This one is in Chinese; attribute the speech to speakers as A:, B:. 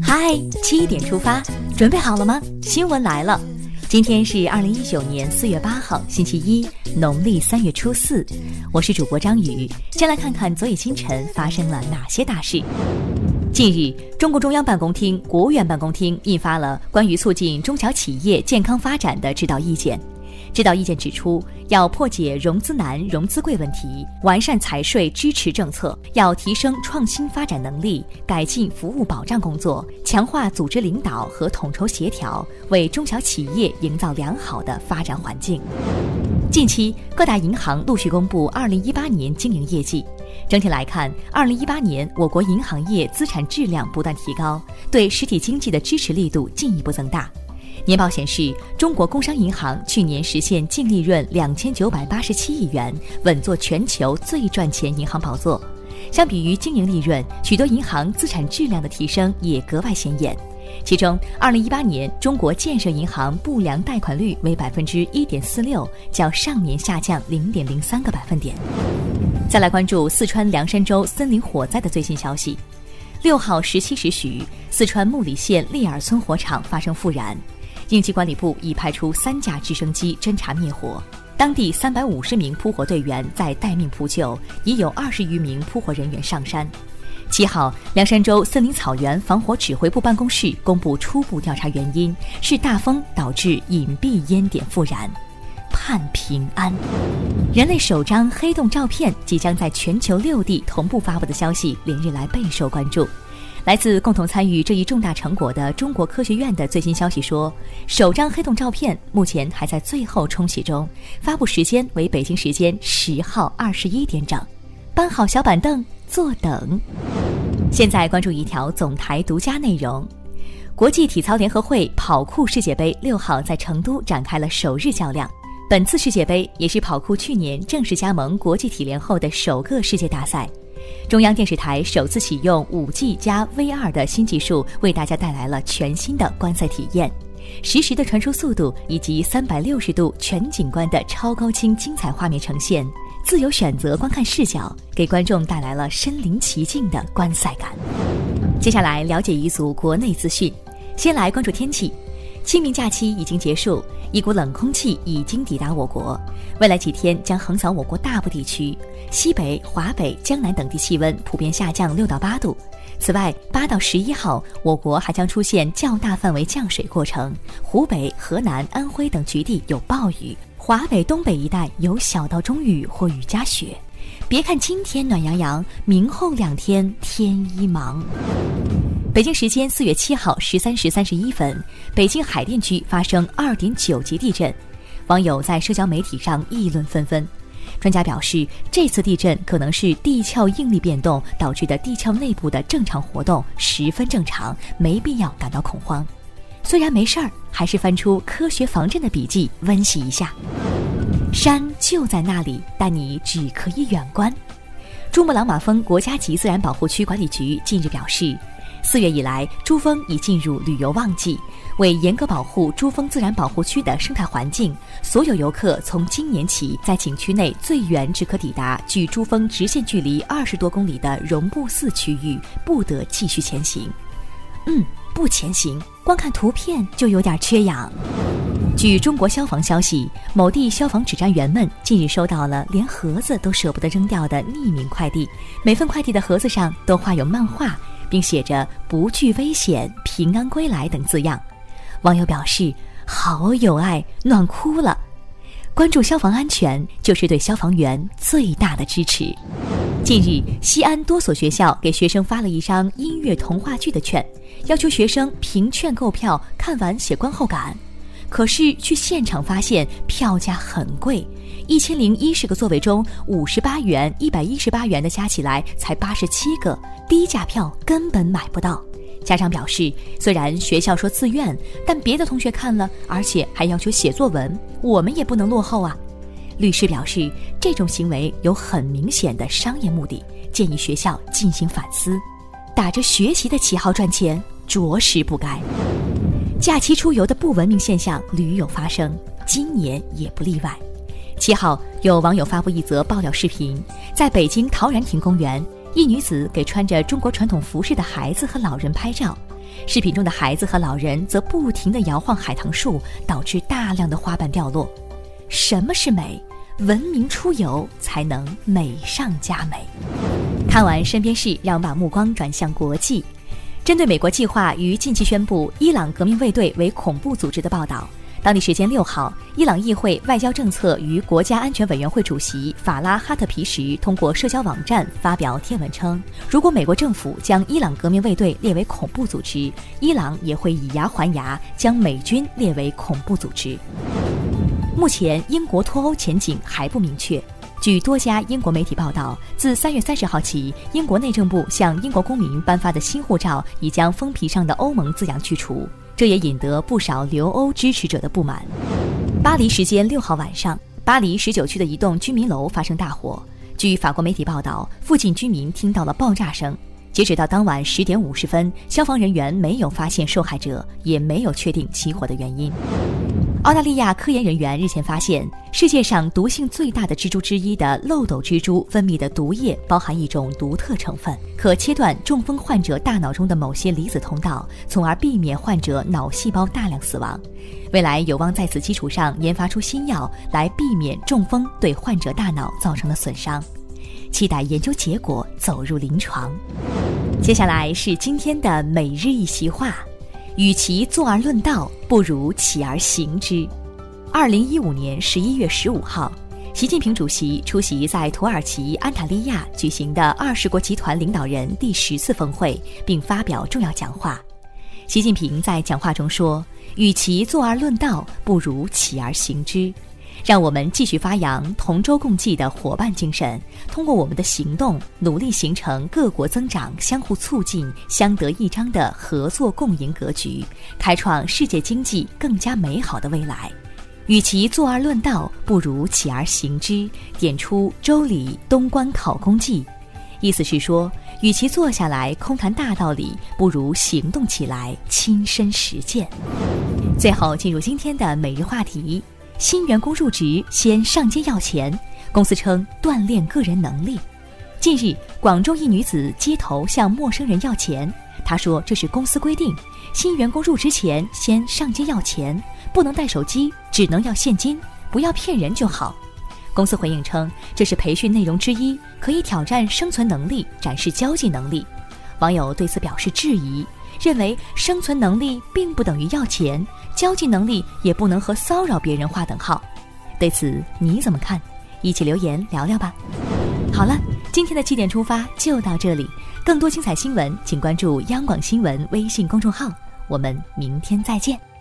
A: 嗨，七点出发，准备好了吗？新闻来了，今天是二零一九年四月八号，星期一，农历三月初四。我是主播张宇，先来看看昨夜今晨发生了哪些大事。近日，中共中央办公厅、国务院办公厅印发了关于促进中小企业健康发展的指导意见。指导意见指出，要破解融资难、融资贵问题，完善财税支持政策，要提升创新发展能力，改进服务保障工作，强化组织领导和统筹协调，为中小企业营造良好的发展环境。近期，各大银行陆续公布2018年经营业绩。整体来看，2018年我国银行业资产质量不断提高，对实体经济的支持力度进一步增大。年报显示，中国工商银行去年实现净利润两千九百八十七亿元，稳坐全球最赚钱银行宝座。相比于经营利润，许多银行资产质量的提升也格外显眼。其中，二零一八年中国建设银行不良贷款率为百分之一点四六，较上年下降零点零三个百分点。再来关注四川凉山州森林火灾的最新消息。六号十七时许，四川木里县利尔村火场发生复燃。应急管理部已派出三架直升机侦察灭火，当地三百五十名扑火队员在待命扑救，已有二十余名扑火人员上山。七号，凉山州森林草原防火指挥部办公室公布初步调查原因，是大风导致隐蔽烟点复燃，盼平安。人类首张黑洞照片即将在全球六地同步发布的消息，连日来备受关注。来自共同参与这一重大成果的中国科学院的最新消息说，首张黑洞照片目前还在最后冲洗中，发布时间为北京时间十号二十一点整。搬好小板凳坐等。现在关注一条总台独家内容：国际体操联合会跑酷世界杯六号在成都展开了首日较量。本次世界杯也是跑酷去年正式加盟国际体联后的首个世界大赛。中央电视台首次启用 5G 加 VR 的新技术，为大家带来了全新的观赛体验，实时的传输速度以及360度全景观的超高清精彩画面呈现，自由选择观看视角，给观众带来了身临其境的观赛感。接下来了解一组国内资讯，先来关注天气。清明假期已经结束，一股冷空气已经抵达我国，未来几天将横扫我国大部地区，西北、华北、江南等地气温普遍下降六到八度。此外，八到十一号，我国还将出现较大范围降水过程，湖北、河南、安徽等局地有暴雨，华北、东北一带有小到中雨或雨夹雪。别看今天暖洋洋，明后两天天一忙。北京时间四月七号十三时三十一分，北京海淀区发生二点九级地震，网友在社交媒体上议论纷纷。专家表示，这次地震可能是地壳应力变动导致的地壳内部的正常活动，十分正常，没必要感到恐慌。虽然没事儿，还是翻出科学防震的笔记温习一下。山就在那里，但你只可以远观。珠穆朗玛峰国家级自然保护区管理局近日表示。四月以来，珠峰已进入旅游旺季。为严格保护珠峰自然保护区的生态环境，所有游客从今年起在景区内最远只可抵达距珠峰直线距离二十多公里的绒布寺区域，不得继续前行。嗯，不前行，光看图片就有点缺氧。据中国消防消息，某地消防指战员们近日收到了连盒子都舍不得扔掉的匿名快递，每份快递的盒子上都画有漫画。并写着“不惧危险，平安归来”等字样，网友表示好有爱，暖哭了。关注消防安全，就是对消防员最大的支持。近日，西安多所学校给学生发了一张音乐童话剧的券，要求学生凭券购票，看完写观后感。可是去现场发现票价很贵，一千零一十个座位中，五十八元、一百一十八元的加起来才八十七个，低价票根本买不到。家长表示，虽然学校说自愿，但别的同学看了，而且还要求写作文，我们也不能落后啊。律师表示，这种行为有很明显的商业目的，建议学校进行反思。打着学习的旗号赚钱，着实不该。假期出游的不文明现象屡有发生，今年也不例外。七号，有网友发布一则爆料视频，在北京陶然亭公园，一女子给穿着中国传统服饰的孩子和老人拍照，视频中的孩子和老人则不停地摇晃海棠树，导致大量的花瓣掉落。什么是美？文明出游才能美上加美。看完身边事，让我们把目光转向国际。针对美国计划于近期宣布伊朗革命卫队为恐怖组织的报道。当地时间六号，伊朗议会外交政策与国家安全委员会主席法拉哈特皮什通过社交网站发表贴文称，如果美国政府将伊朗革命卫队列为恐怖组织，伊朗也会以牙还牙，将美军列为恐怖组织。目前，英国脱欧前景还不明确。据多家英国媒体报道，自三月三十号起，英国内政部向英国公民颁发的新护照已将封皮上的欧盟字样去除。这也引得不少留欧支持者的不满。巴黎时间六号晚上，巴黎十九区的一栋居民楼发生大火。据法国媒体报道，附近居民听到了爆炸声。截止到当晚十点五十分，消防人员没有发现受害者，也没有确定起火的原因。澳大利亚科研人员日前发现，世界上毒性最大的蜘蛛之一的漏斗蜘蛛分泌的毒液包含一种独特成分，可切断中风患者大脑中的某些离子通道，从而避免患者脑细胞大量死亡。未来有望在此基础上研发出新药，来避免中风对患者大脑造成的损伤。期待研究结果走入临床。接下来是今天的每日一席话。与其坐而论道，不如起而行之。二零一五年十一月十五号，习近平主席出席在土耳其安塔利亚举行的二十国集团领导人第十次峰会，并发表重要讲话。习近平在讲话中说：“与其坐而论道，不如起而行之。”让我们继续发扬同舟共济的伙伴精神，通过我们的行动，努力形成各国增长相互促进、相得益彰的合作共赢格局，开创世界经济更加美好的未来。与其坐而论道，不如起而行之。点出《周礼》东关考工记，意思是说，与其坐下来空谈大道理，不如行动起来亲身实践。最后，进入今天的每日话题。新员工入职先上街要钱，公司称锻炼个人能力。近日，广州一女子街头向陌生人要钱，她说这是公司规定，新员工入职前先上街要钱，不能带手机，只能要现金，不要骗人就好。公司回应称这是培训内容之一，可以挑战生存能力，展示交际能力。网友对此表示质疑。认为生存能力并不等于要钱，交际能力也不能和骚扰别人划等号。对此你怎么看？一起留言聊聊吧。好了，今天的七点出发就到这里，更多精彩新闻请关注央广新闻微信公众号。我们明天再见。